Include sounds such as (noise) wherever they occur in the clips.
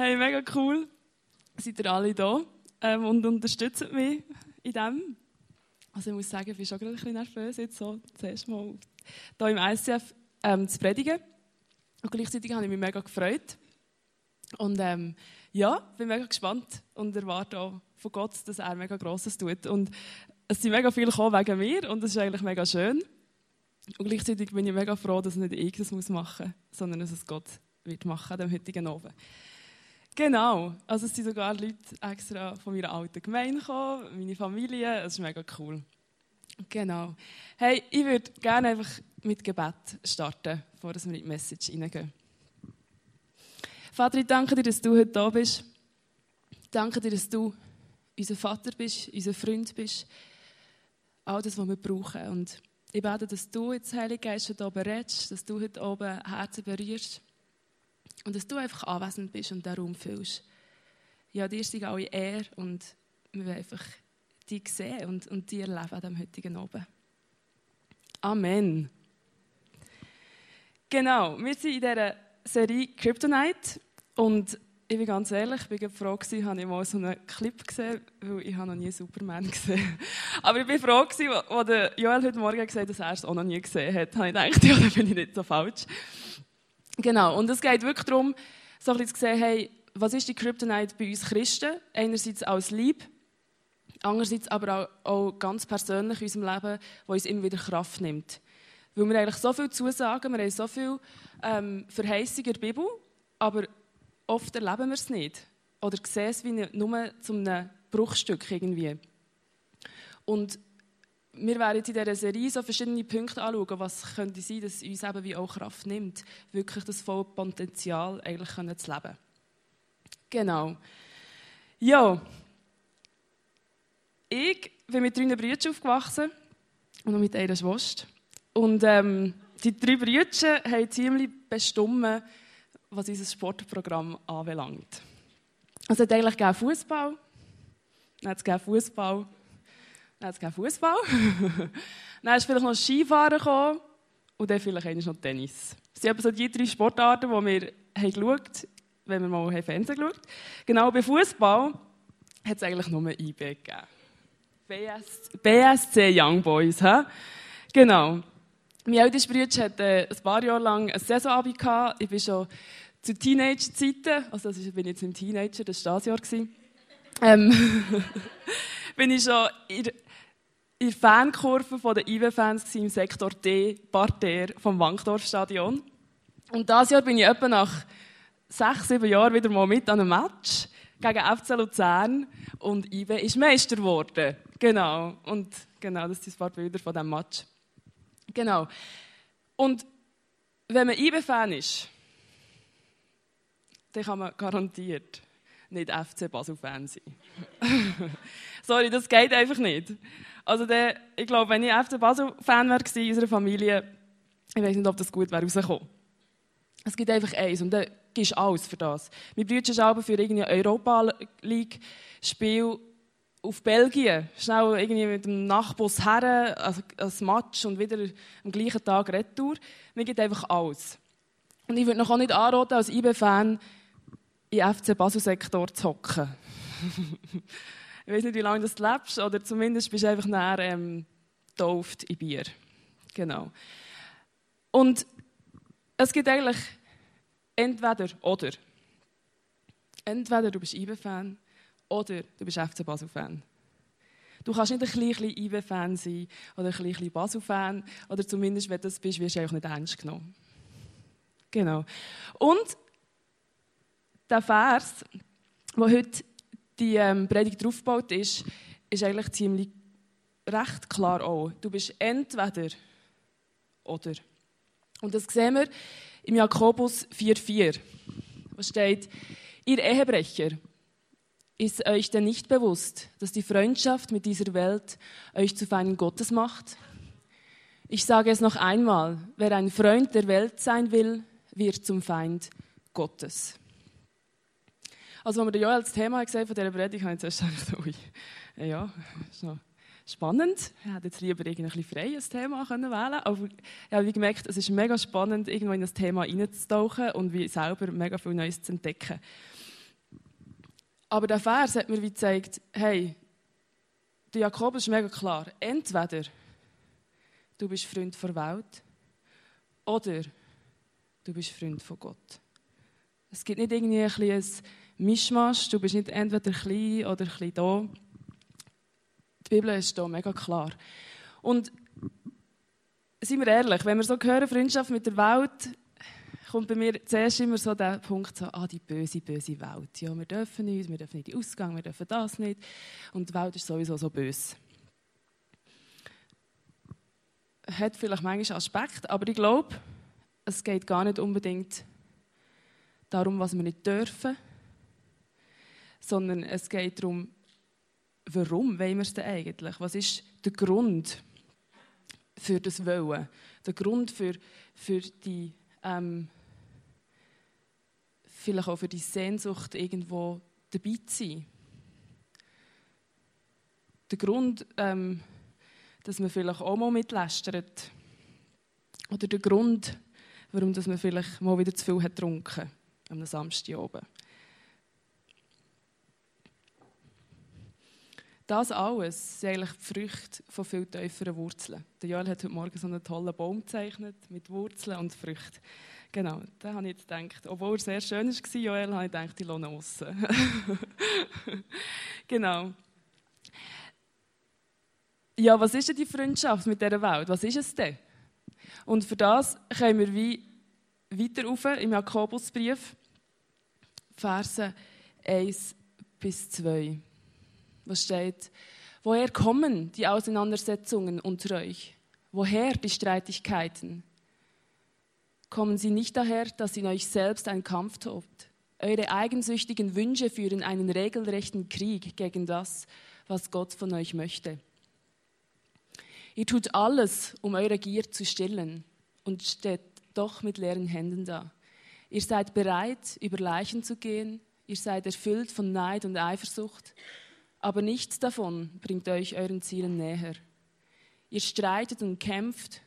Hey, mega cool. Seid ihr alle da ähm, und unterstützt mich in dem. Also ich muss sagen, ich bin schon gerade ein bisschen nervös, jetzt so zuerst mal hier im ICF ähm, zu predigen. Und gleichzeitig habe ich mich mega gefreut. Und ähm, ja, bin mega gespannt und erwarte auch von Gott, dass er mega Grosses tut. Und es sind mega viele gekommen wegen mir und das ist eigentlich mega schön. Und gleichzeitig bin ich mega froh, dass nicht ich das machen muss, sondern dass es Gott wird machen an dem heutigen Abend. Genau, also es sind sogar Leute extra von meiner alten Gemeinde gekommen, meine Familie, es ist mega cool. Genau. Hey, ich würde gerne einfach mit Gebet starten, bevor wir in die Message hineingehen. Vater, ich danke dir, dass du heute da bist. Ich danke dir, dass du unser Vater bist, unser Freund bist. All das, was wir brauchen. Und ich bete, dass du jetzt, Heilige Geist, heute oben redest, dass du heute oben Herzen berührst. Und dass du einfach anwesend bist und den Raum füllst. Ja, dir sind alle Ehre und wir wollen einfach dich sehen und, und dich erleben an diesem heutigen Abend. Amen. Genau, wir sind in dieser Serie Kryptonite und ich bin ganz ehrlich, ich bin froh gewesen, habe ich mal so einen Clip gesehen, weil ich habe noch nie Superman (laughs) gesehen. Aber ich bin froh als Joel heute Morgen gesagt hat, dass er es auch noch nie gesehen hat. Da habe ich gedacht, (laughs) ja, da bin ich nicht so falsch. Genau, und es geht wirklich darum, so ein bisschen zu sehen, hey, was ist die Kryptonite bei uns Christen? Einerseits als Lieb, andererseits aber auch, auch ganz persönlich in unserem Leben, wo uns immer wieder Kraft nimmt. Weil wir eigentlich so viel zusagen, wir haben so viel ähm, Verheißung der Bibel, aber oft erleben wir es nicht. Oder sehen es wie nur einem Bruchstück irgendwie. Und wir werden jetzt in dieser Serie so verschiedene Punkte anschauen, was könnte sein, dass uns eben wie auch Kraft nimmt, wirklich das volle Potenzial eigentlich können zu leben. Genau. Ja. Ich bin mit drei Brüdern aufgewachsen und noch mit einer Schwester. Und ähm, die drei Brüder haben ziemlich bestimmt, was unser Sportprogramm anbelangt. Also es hat eigentlich Fußball, dann hat es Fußball, dann hat es Fußball, (laughs) dann ist vielleicht noch Skifahren gekommen und dann vielleicht noch Tennis. Das sind so die drei Sportarten, die wir haben geschaut wenn wir mal Fernsehen geschaut Genau, bei Fußball hat es eigentlich nur IB gegeben. BS, BSC Young Boys. He? Genau. Mein ältester Bruder hatte äh, ein paar Jahre lang ein Saisonabi gehabt. Ich bin schon zu Teenage-Zeiten, also das bin ich jetzt im Teenager, das war das Jahr, ähm, (laughs) bin ich schon in der Fankurve der IB-Fans im Sektor D, Parterre vom Wankdorf-Stadion. Und dieses Jahr bin ich etwa nach sechs, sieben Jahren wieder mal mit an einem Match gegen FC Luzern und IB ist Meister geworden. Genau. Und genau, das sind ein paar Bilder von diesem Match. Genau. Und wenn man IB-Fan ist, dann kann man garantiert nicht FC Basel-Fan sein. (laughs) Sorry, das geht einfach nicht. Also der, ich glaube, wenn ich FC Basel-Fan wäre in unserer Familie, ich weiß nicht, ob das gut wäre rausgekommen. Es gibt einfach eins und dann gibst alles für das. Mein Bruder ist aber für irgendein Europa League Spiel auf Belgien, schnell irgendwie mit dem Nachbus her, also ein Match und wieder am gleichen Tag Retour. Mir gibt einfach alles. Und ich würde noch auch nicht anraten, als IB-Fan in FC Basel-Sektor zu hocken. (laughs) ich weiß nicht, wie lange du lebst, oder zumindest bist du einfach näher ähm, getauft in Bier. Genau. Und es gibt eigentlich entweder oder. Entweder du bist IB-Fan oder du bist FC Basel-Fan. Du kannst nicht ein kleiner IB-Fan sein oder ein kleiner Basel-Fan oder zumindest, wenn du das bist, wirst du eigentlich nicht ernst genommen. Genau. Und der Vers, wo heute die ähm, Predigt draufgebaut ist, ist eigentlich ziemlich recht klar auch. Du bist entweder oder. Und das sehen wir im Jakobus 4,4. wo steht, ihr Ehebrecher, ist euch denn nicht bewusst, dass die Freundschaft mit dieser Welt euch zu Feinden Gottes macht? Ich sage es noch einmal, wer ein Freund der Welt sein will, wird zum Feind Gottes. Also, als wir Joel das Thema gesehen von dieser Predigt, habe ich zuerst gedacht, ui, ja, ist noch spannend. Ich hätte jetzt lieber ein freies Thema können wählen aber ich habe gemerkt, es ist mega spannend, irgendwo in das Thema hineinzutauchen und wie selber mega viel Neues zu entdecken. Aber der Vers hat mir wie gezeigt, hey, der Jakobus ist mega klar. Entweder du bist Freund der Welt oder du bist Freund von Gott. Es gibt nicht irgendwie ein, ein Mischmasch, du bist nicht entweder klein oder klein da. Die Bibel ist da mega klar. Und seien wir ehrlich, wenn wir so hören, Freundschaft mit der Welt, kommt bei mir zuerst immer so der Punkt, so, ah, die böse, böse Welt. Ja, wir dürfen nicht, wir dürfen nicht in Ausgang, wir dürfen das nicht. Und die Welt ist sowieso so böse. Hat vielleicht manchmal Aspekte, aber ich glaube, es geht gar nicht unbedingt darum, was wir nicht dürfen, sondern es geht darum, warum wollen wir es denn eigentlich? Was ist der Grund für das Wollen? Der Grund für, für die ähm, vielleicht auch für die Sehnsucht, irgendwo dabei zu sein. Der Grund, ähm, dass man vielleicht auch mal mitlästert. Oder der Grund, warum dass man vielleicht mal wieder zu viel hat getrunken am Samstag Das alles sind eigentlich die Früchte von viel tieferen Wurzeln. Der Joel hat heute Morgen so einen tollen Baum gezeichnet mit Wurzeln und Früchten. Genau, da habe ich jetzt gedacht, obwohl er sehr schön war, Joel, habe ich gedacht, ich lohne aussen. (laughs) genau. Ja, was ist denn die Freundschaft mit dieser Welt? Was ist es denn? Und für das können wir wie weiter rauf im Jakobusbrief, Verse 1 bis 2. Was steht? Woher kommen die Auseinandersetzungen unter euch? Woher die Streitigkeiten? Kommen sie nicht daher, dass in euch selbst ein Kampf tobt? Eure eigensüchtigen Wünsche führen einen regelrechten Krieg gegen das, was Gott von euch möchte. Ihr tut alles, um eure Gier zu stillen und steht doch mit leeren Händen da. Ihr seid bereit, über Leichen zu gehen, ihr seid erfüllt von Neid und Eifersucht, aber nichts davon bringt euch euren Zielen näher. Ihr streitet und kämpft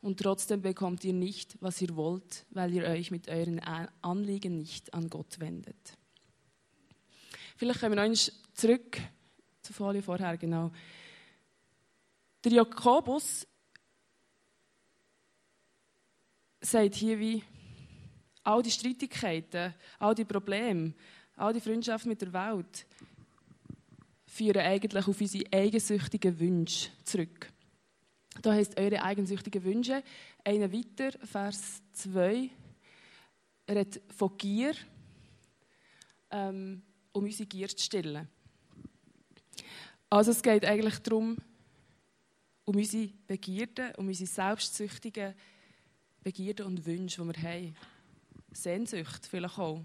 und trotzdem bekommt ihr nicht, was ihr wollt, weil ihr euch mit euren Anliegen nicht an Gott wendet. Vielleicht kommen wir noch zurück zur Folie vorher, genau. Der Jakobus sagt hier wie, all die Streitigkeiten, all die Probleme, all die Freundschaft mit der Welt führen eigentlich auf unsere eigensüchtigen Wünsche zurück. Da heißt eure eigensüchtigen Wünsche. Einer weiter, Vers 2, redet von Gier, ähm, um unsere Gier zu stillen. Also es geht eigentlich darum, um unsere Begierden, um unsere selbstsüchtigen Begierden und Wünsche, die wir haben. Sehnsucht vielleicht auch.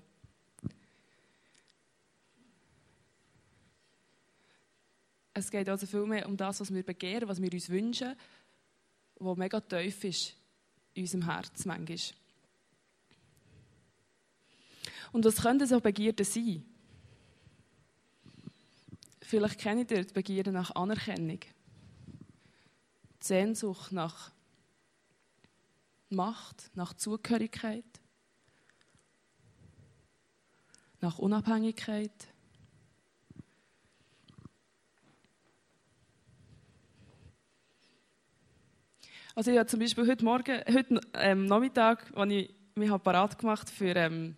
Es geht also viel mehr um das, was wir begehren, was wir uns wünschen, was mega tief ist in unserem Herz manchmal. Und was könnten so Begierden sein? Vielleicht kennt ihr die Begierde nach Anerkennung, die Sehnsucht nach Macht, nach Zugehörigkeit, nach Unabhängigkeit. Also ich habe zum Beispiel heute Morgen, heute ähm, Nachmittag, als ich mich parat gemacht für, ähm,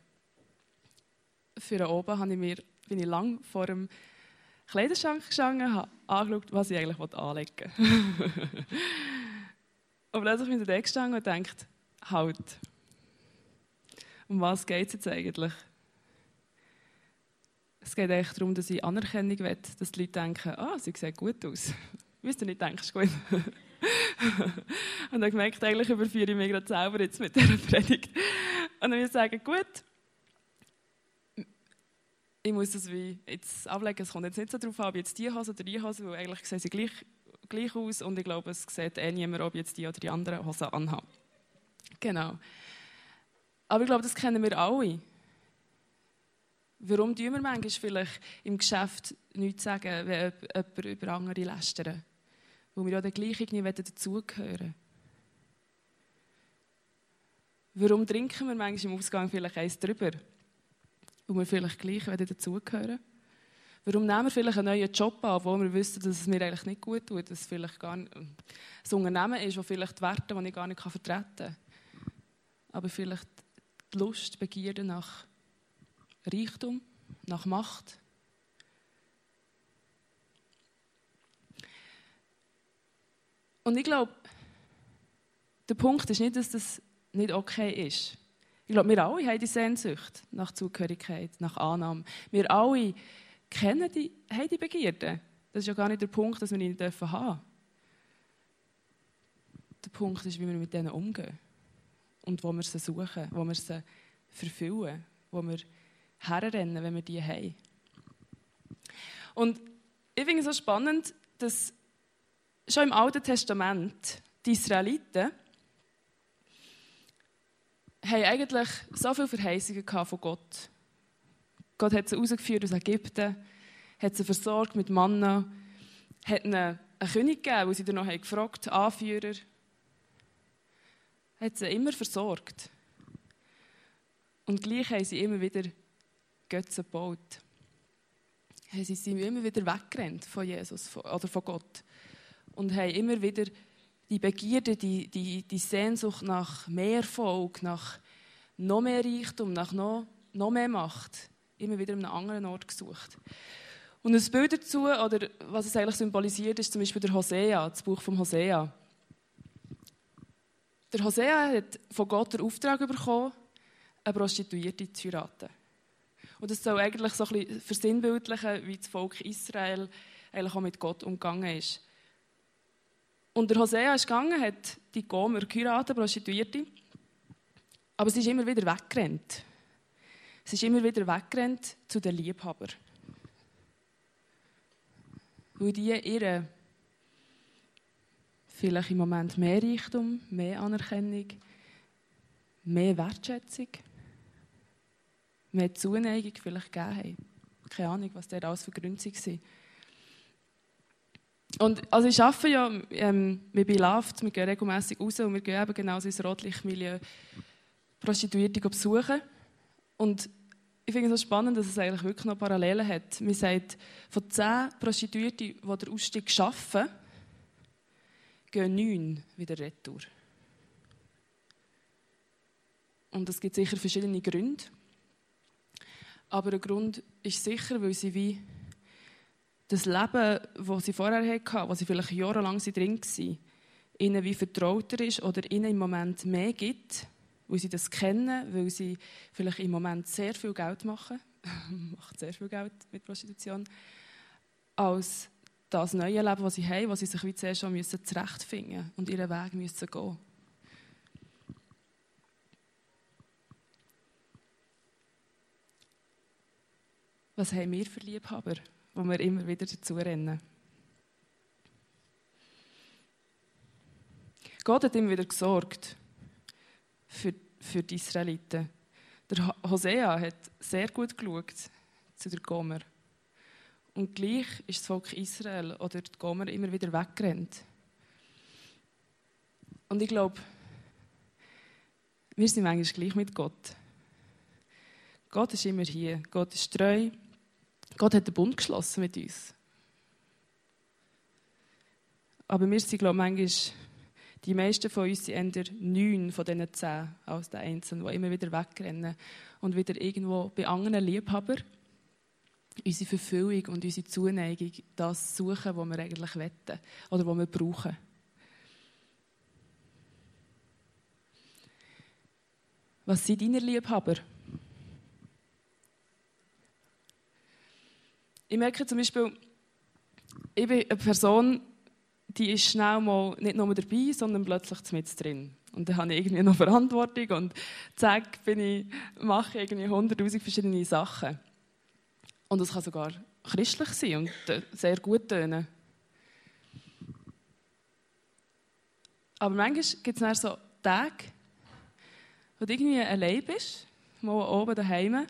für oben, habe ich mir, bin ich lang vor dem Kleiderschrank gestanden, habe angeschaut, was ich eigentlich anlegen will. (laughs) und plötzlich bin ich da gestanden und denkt, halt, um was geht es jetzt eigentlich? Es geht eigentlich darum, dass ich Anerkennung will, dass die Leute denken, ah, sie sieht gut aus. (laughs) Müsst ihr nicht denken, ist gut. (laughs) und dann gemerkt, eigentlich überführe ich mich gerade selber jetzt mit dieser Predigt. Und dann würde ich sagen, gut, ich muss das wie jetzt ablegen, es kommt jetzt nicht so darauf an, ob jetzt die Hose oder die Hose, weil eigentlich sehen sie gleich, gleich aus und ich glaube, es sieht eh niemand, ob jetzt die oder die andere Hose anhaben. Genau. Aber ich glaube, das kennen wir alle. Warum tun wir manchmal vielleicht im Geschäft nichts sagen, wenn jemand über andere lästern? Wo wir ja dann gleich irgendwie dazugehören Warum trinken wir manchmal im Ausgang vielleicht eins drüber? Wo wir vielleicht gleich dazugehören Warum nehmen wir vielleicht einen neuen Job an, wo wir wissen, dass es mir eigentlich nicht gut tut, dass es vielleicht gar nicht, ein Unternehmen ist, das vielleicht die Werte, die ich gar nicht vertreten kann. Aber vielleicht die Lust, die Begierde nach Reichtum, nach Macht. Und ich glaube, der Punkt ist nicht, dass das nicht okay ist. Ich glaube, wir alle haben die Sehnsucht nach Zugehörigkeit, nach Annahme. Wir alle kennen die, haben die Begierde. Das ist ja gar nicht der Punkt, dass wir ihn dürfen haben. Der Punkt ist, wie wir mit denen umgehen. Und wo wir sie suchen, wo wir sie verfüllen, wo wir herrennen, wenn wir die haben. Und ich finde es so spannend, dass schon im Alten Testament die Israeliten haben eigentlich so viele Verheißungen von Gott. Gott hat sie rausgeführt aus Ägypten, hat sie versorgt mit Manna, hat ihnen einen König gegeben, wo sie dann noch gefragt haben, Anführer. Hat sie immer versorgt. Und gleich haben sie immer wieder Götze gebaut. Sie sind immer wieder weggerannt von Jesus oder von Gott. Und haben immer wieder die Begierde, die, die, die Sehnsucht nach mehr Erfolg, nach noch mehr Reichtum, nach noch, noch mehr Macht, immer wieder an einem anderen Ort gesucht. Und ein Bild dazu, oder was es eigentlich symbolisiert, ist zum Beispiel der Hosea, das Buch von Hosea. Der Hosea hat von Gott den Auftrag bekommen, eine Prostituierte zu heiraten. Und das soll eigentlich so ein bisschen versinnbildlichen, wie das Volk Israel eigentlich auch mit Gott umgegangen ist. Und der Hosea ist gegangen, hat die Gomer geheiratet, Prostituierte. Aber sie ist immer wieder weggerannt. Sie ist immer wieder weggerannt zu den Liebhabern. Weil die ihre vielleicht im Moment mehr Reichtum, mehr Anerkennung, mehr Wertschätzung, mehr Zuneigung vielleicht gegeben haben. Keine Ahnung, was der alles für Gründe waren. Und also ich arbeite ja ähm, mit Beloved, wir gehen regelmäßig raus und wir gehen eben genau ins Rotlichtmilieu Prostituierte besuchen. Und ich finde es so spannend, dass es eigentlich wirklich noch Parallelen hat. Man sagt, von zehn Prostituierten, die den Ausstieg schaffen, gehen neun wieder retour. Und es gibt sicher verschiedene Gründe. Aber ein Grund ist sicher, weil sie wie das Leben, das sie vorher hatten, wo sie vielleicht jahrelang drin waren, ihnen wie vertrauter ist oder ihnen im Moment mehr gibt, weil sie das kennen, weil sie vielleicht im Moment sehr viel Geld machen, (laughs) macht sehr viel Geld mit Prostitution, als das neue Leben, das sie haben, wo sie sich wie zuerst schon müssen zurechtfinden und ihren Weg müssen gehen. Was haben wir für Liebhaber? Wo wir immer wieder dazu rennen. Gott hat immer wieder gesorgt für, für die Israeliten. Der Hosea hat sehr gut geschaut zu der Gomer. Und gleich ist das Volk Israel oder die Gomer immer wieder weggerannt. Und ich glaube, wir sind manchmal gleich mit Gott. Gott ist immer hier. Gott ist treu. Gott hat den Bund geschlossen mit uns. Aber wir sind, glaube ich, manchmal, die meisten von uns sind eher neun von diesen zehn als der Einzelnen, die immer wieder wegrennen und wieder irgendwo bei anderen Liebhabern unsere Verfüllung und unsere Zuneigung das suchen, was wir eigentlich wetten oder was wir brauchen. Was sind deine Liebhaber? Merke zum Beispiel, ich bin eine Person, die ist schnell mal nicht nur dabei, sondern plötzlich mit drin. Und dann habe ich irgendwie noch Verantwortung und zack, bin ich, mache irgendwie hunderttausend verschiedene Sachen. Und das kann sogar christlich sein und sehr gut tönen. Aber manchmal gibt es dann so Tage, wo du irgendwie allein bist, mal oben daheim,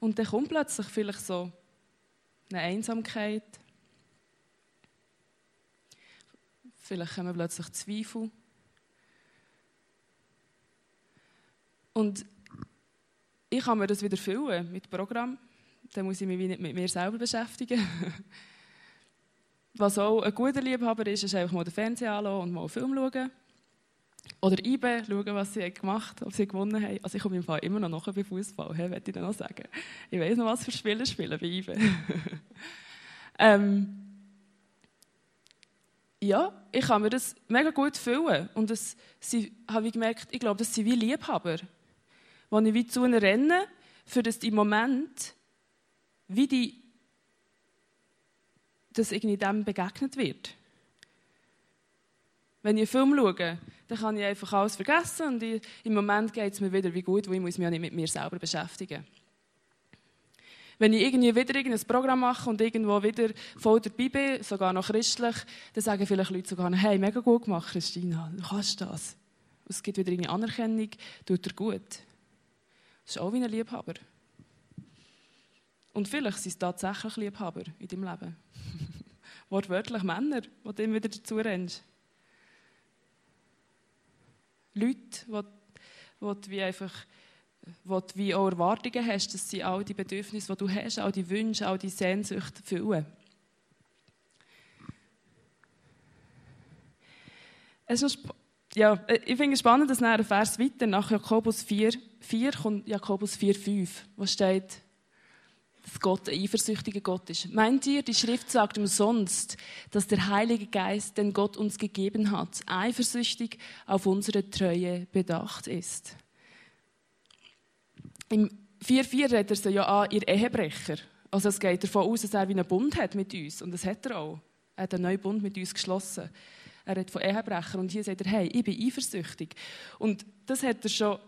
und dann kommt plötzlich vielleicht so eine Einsamkeit. Vielleicht kommen plötzlich Zweifel. Und ich kann mir das wieder füllen mit Programm, dann muss ich mich nicht mit mir selber beschäftigen. (laughs) Was auch ein guter Liebhaber ist, ist einfach mal den Fernseher anschauen und mal einen Film schauen. Oder IBE, schauen, was sie gemacht haben, ob sie gewonnen haben. Also ich komme im Fall immer noch nachher bei Fußball, hey, ich noch sagen. Ich weiß noch, was für Spiele spielen bei IBE. (laughs) ähm, ja, ich kann mir das mega gut fühlen. Und das habe ich gemerkt, ich glaube, das sind wie Liebhaber, wo ich wie zu ihnen renne, für das im Moment wie die, das irgendwie dem begegnet wird. Wenn ich einen Film schaue, dann kann ich einfach alles vergessen und ich, im Moment geht es mir wieder wie gut, weil ich muss mich ja nicht mit mir selber beschäftigen wenn ich irgendwie wieder irgendein Programm mache und irgendwo wieder voll dabei bin, sogar noch christlich, dann sagen vielleicht Leute sogar, hey, mega gut gemacht, Christina, du kannst das. Es gibt wieder eine Anerkennung, tut dir gut. Das ist auch wie ein Liebhaber. Und vielleicht sind es tatsächlich Liebhaber in deinem Leben. (laughs) Wortwörtlich Männer, die du immer wieder dazu rennst. Leute, wo du wie auch Erwartungen hast, dass sie all die Bedürfnisse, die du hast, all die Wünsche, all die Sehnsüchte füllen. Es ist ja, ich finde es spannend, dass nach Vers weiter, nach Jakobus 4, 4 kommt Jakobus 4, 5, wo steht, dass Gott ein eifersüchtiger Gott ist. Meint ihr, die Schrift sagt umsonst, dass der Heilige Geist, den Gott uns gegeben hat, eifersüchtig auf unsere Treue bedacht ist? Im 4,4 redet er sie ja an, ihr Ehebrecher. Also es geht davon aus, dass er wie einen Bund hat mit uns. Und das hat er auch. Er hat einen neuen Bund mit uns geschlossen. Er redet von Ehebrechern. Und hier sagt er, hey, ich bin eifersüchtig. Und das hat er schon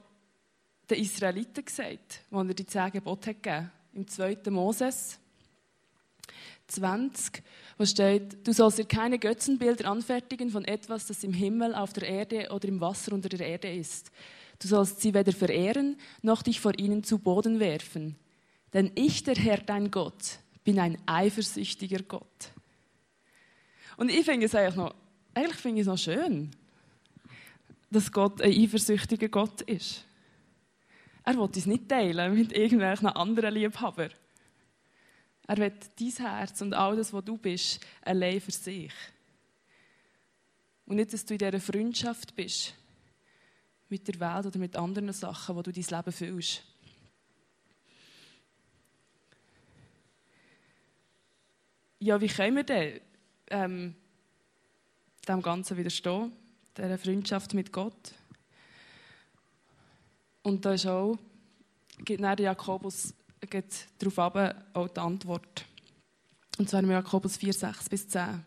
den Israeliten gesagt, als er die zehn Gebote gegeben hat. Im 2. Moses 20, wo steht, du sollst dir keine Götzenbilder anfertigen von etwas, das im Himmel, auf der Erde oder im Wasser unter der Erde ist. Du sollst sie weder verehren, noch dich vor ihnen zu Boden werfen. Denn ich, der Herr, dein Gott, bin ein eifersüchtiger Gott. Und ich finde es eigentlich noch, eigentlich finde ich es noch schön, dass Gott ein eifersüchtiger Gott ist. Er will uns nicht teilen mit irgendwelchen anderen Liebhabern. Er will dein Herz und all das, was du bist, allein für sich. Und nicht, dass du in dieser Freundschaft bist, mit der Welt oder mit anderen Sachen, wo du dein Leben fühlst. Ja, wie können wir denn ähm, dem Ganzen widerstehen, dieser Freundschaft mit Gott? Und da ist auch, gibt der Jakobus geht darauf ab, auch die Antwort. Und zwar in Jakobus 4, 6 bis 10.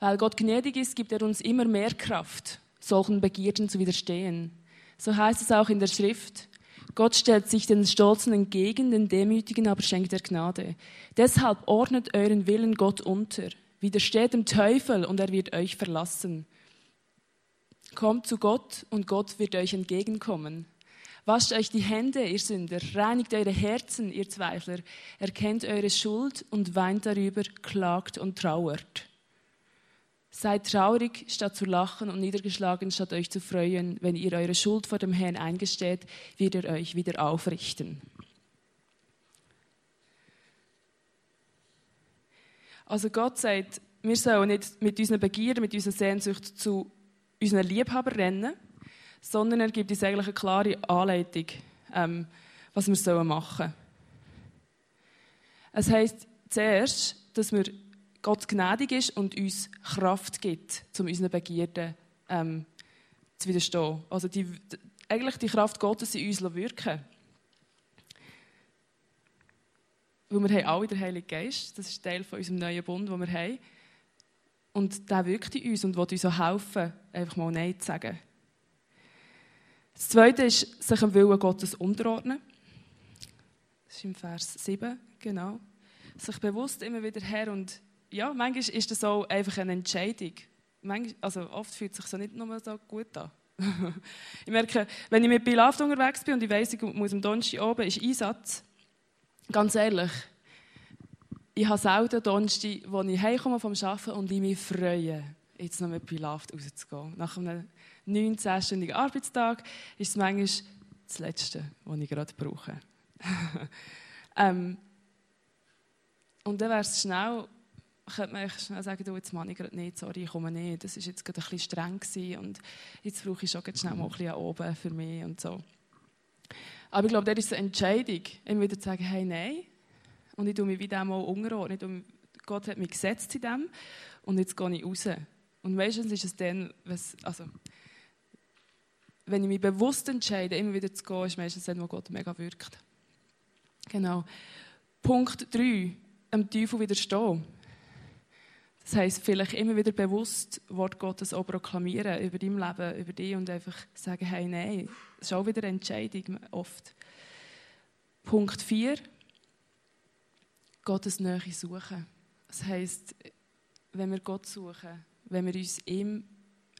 Weil Gott gnädig ist, gibt er uns immer mehr Kraft solchen Begierden zu widerstehen. So heißt es auch in der Schrift. Gott stellt sich den Stolzen entgegen, den Demütigen aber schenkt er Gnade. Deshalb ordnet euren Willen Gott unter. Widersteht dem Teufel und er wird euch verlassen. Kommt zu Gott und Gott wird euch entgegenkommen. Wascht euch die Hände, ihr Sünder, reinigt eure Herzen, ihr Zweifler, erkennt eure Schuld und weint darüber, klagt und trauert. Seid traurig, statt zu lachen und niedergeschlagen, statt euch zu freuen. Wenn ihr eure Schuld vor dem Herrn eingesteht, wird er euch wieder aufrichten. Also Gott sagt, wir sollen nicht mit unseren Begierden, mit unserer Sehnsucht zu unseren Liebhabern rennen, sondern er gibt uns eigentlich eine klare Anleitung, ähm, was wir machen sollen. Es heisst zuerst, dass wir Gott gnädig ist und uns Kraft gibt, um unseren Begierden ähm, zu widerstehen. Also die, eigentlich die Kraft Gottes in uns wirken Weil wir haben alle den Heiligen Geist, das ist Teil von unserem neuen Bund, den wir haben. Und der wirkt in uns und will uns auch helfen, einfach mal Nein zu sagen. Das Zweite ist, sich dem Willen Gottes unterordnen. Das ist im Vers 7, genau. Sich bewusst immer wieder her und ja, manchmal ist das auch einfach eine Entscheidung. Manchmal, also oft fühlt es sich so nicht nur so gut an. (laughs) ich merke, wenn ich mit Bilaft unterwegs bin und ich weiss, ich muss am Donnerstag oben ist Einsatz, ganz ehrlich, ich habe selten Donnerstag, wo ich heimkomme vom Arbeiten und ich mich freue, jetzt noch mit Bilaft rauszugehen. Nach einem 19-stündigen Arbeitstag ist es manchmal das Letzte, was ich gerade brauche. (laughs) ähm, Und dann wäre es schnell, könnte man schnell sagen, du, jetzt mache ich gerade nicht, sorry, ich komme nicht. Das war jetzt gerade ein bisschen streng gewesen und jetzt brauche ich schon schnell mal ein bisschen oben für mich und so. Aber ich glaube, das ist eine Entscheidung, immer wieder zu sagen, hey, nein. Und ich tue mich wie dem auch unterordnen. Gott hat mich gesetzt in dem und jetzt gehe ich raus. Und meistens ist es dann, also, wenn ich mich bewusst entscheide, immer wieder zu gehen, ist meistens dann, wo Gott mega wirkt. Genau. Punkt 3, am Teufel widerstehen. Das heisst, vielleicht immer wieder bewusst Wort Gottes auch proklamieren über dein Leben, über dich und einfach sagen, hey, nein. Das ist auch wieder eine Entscheidung oft. Punkt 4, Gottes Nähe suchen. Das heisst, wenn wir Gott suchen, wenn wir uns ihm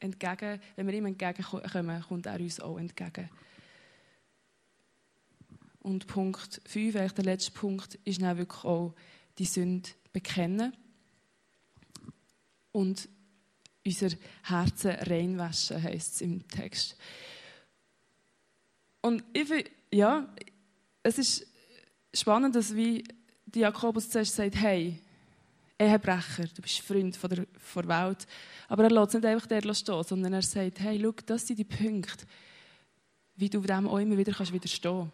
entgegen, wenn wir ihm entgegenkommen, kommt er uns auch entgegen. Und Punkt 5, der letzte Punkt, ist dann wirklich auch die Sünde bekennen und unser Herzen reinwaschen, heisst es im Text. Und ich finde, ja, es ist spannend, dass wie Jakobus zuerst sagt, hey, Ehebrecher, du bist Freund von der, von der Welt. Aber er lässt nicht einfach der stehen, sondern er sagt, hey, schau, das sind die Punkte, wie du dem auch immer wieder kannst widerstehen kannst.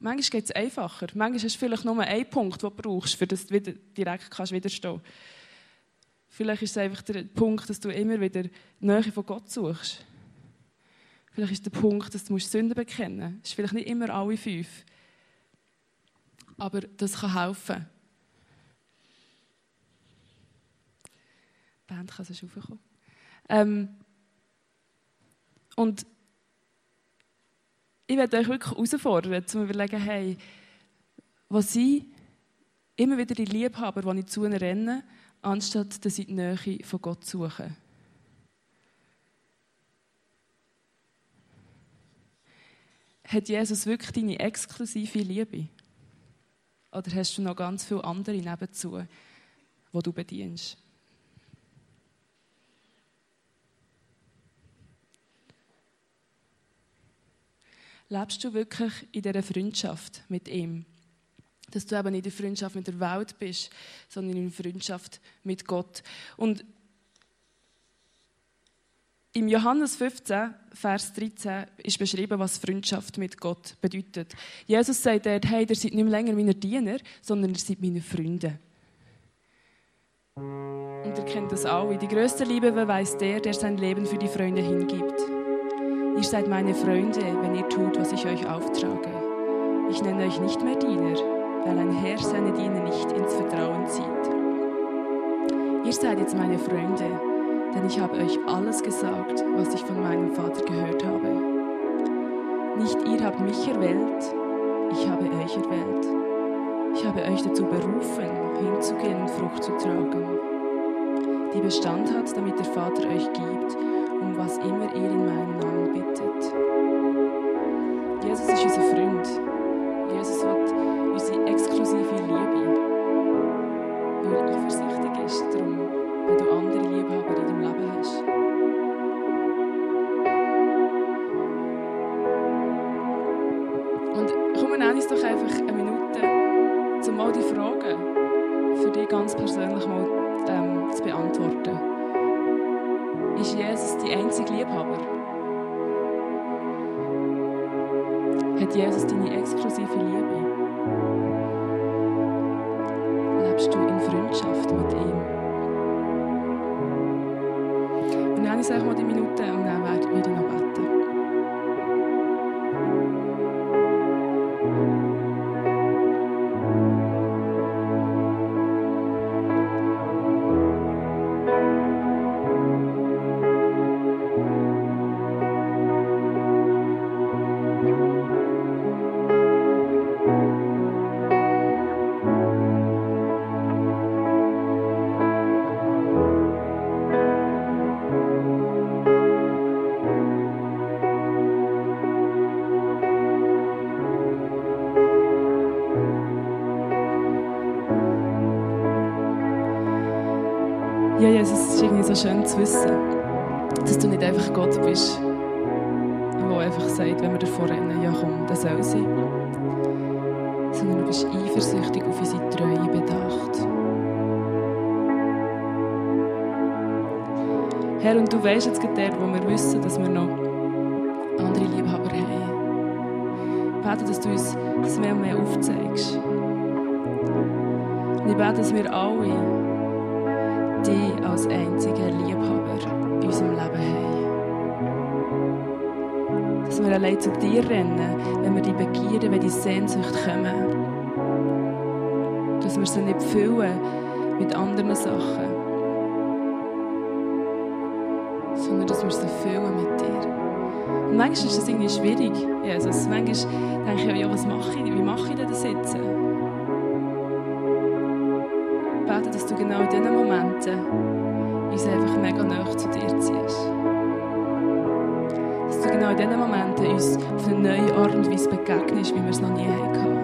Manchmal geht es einfacher. Manchmal hast du vielleicht nur einen Punkt, den du brauchst, für das du wieder direkt kannst widerstehen kannst. Vielleicht ist es einfach der Punkt, dass du immer wieder Nähe von Gott suchst. Vielleicht ist der Punkt, dass du Sünden bekennen musst. Das ist vielleicht nicht immer alle fünf. Aber das kann helfen. Die Band kann sonst raufkommen. Ähm, und ich werde euch wirklich herausfordern, zu überlegen, hey, was ich immer wieder die Liebhaber, die ich zu ihnen renne, anstatt dass ich die Nähe von Gott suche. Hat Jesus wirklich deine exklusive Liebe? Oder hast du noch ganz viele andere nebenzu, die du bedienst? Lebst du wirklich in dieser Freundschaft mit ihm? Dass du eben nicht in der Freundschaft mit der Welt bist, sondern in der Freundschaft mit Gott. Und im Johannes 15, Vers 13 ist beschrieben, was Freundschaft mit Gott bedeutet. Jesus sagt dort, hey, ihr seid nicht mehr länger meine Diener, sondern ihr seid meine Freunde. Und ihr kennt das alle. Die größte Liebe beweist der, der sein Leben für die Freunde hingibt. Ihr seid meine Freunde, wenn ihr tut, was ich euch auftrage. Ich nenne euch nicht mehr Diener, weil ein Herr seine Diener nicht ins Vertrauen zieht. Ihr seid jetzt meine Freunde, denn ich habe euch alles gesagt, was ich von meinem Vater gehört habe. Nicht ihr habt mich erwählt, ich habe euch erwählt. Ich habe euch dazu berufen, hinzugehen und Frucht zu tragen, die Bestand hat, damit der Vater euch gibt, um was immer ihr in meinem Namen bittet. Jesus ist unser Freund. Jesus hat unsere exklusive Liebe, er eifersüchtig ist darum, wenn du andere Liebhaber in deinem Leben hast. Und komm, nenn uns doch einfach eine Minute, um mal die Fragen für dich ganz persönlich mal ähm, zu beantworten. Ist Jesus die einzige Liebhaber? Hat Jesus deine exklusive Liebe? Habe ich mal die Minute und dann werde ich noch beten. wissen, dass du nicht einfach Gott bist, der einfach sagt, wenn wir davor rennen, ja komm, das soll sein. Sondern du bist eifersüchtig auf unsere Treue bedacht. Herr, und du weißt jetzt gerade wo wir wissen, dass wir noch andere Liebhaber haben. Ich bete, dass du uns das mehr und mehr aufzeigst. Und ich bete, dass wir alle dich als einzige wir allein zu dir rennen, wenn wir die Begierde, wenn die Sehnsucht kommen. Dass wir sie nicht füllen mit anderen Sachen, sondern dass wir sie füllen mit dir. Und manchmal ist das irgendwie schwierig. Jesus. Manchmal denke ich, ja, was mache ich, wie mache ich denn das jetzt? Ich bete, dass du genau in diesen Momenten uns einfach mega nah zu dir ziehst. Genau in diesen Momenten uns auf eine neue Art und Weise begegnest, wie wir es noch nie hatten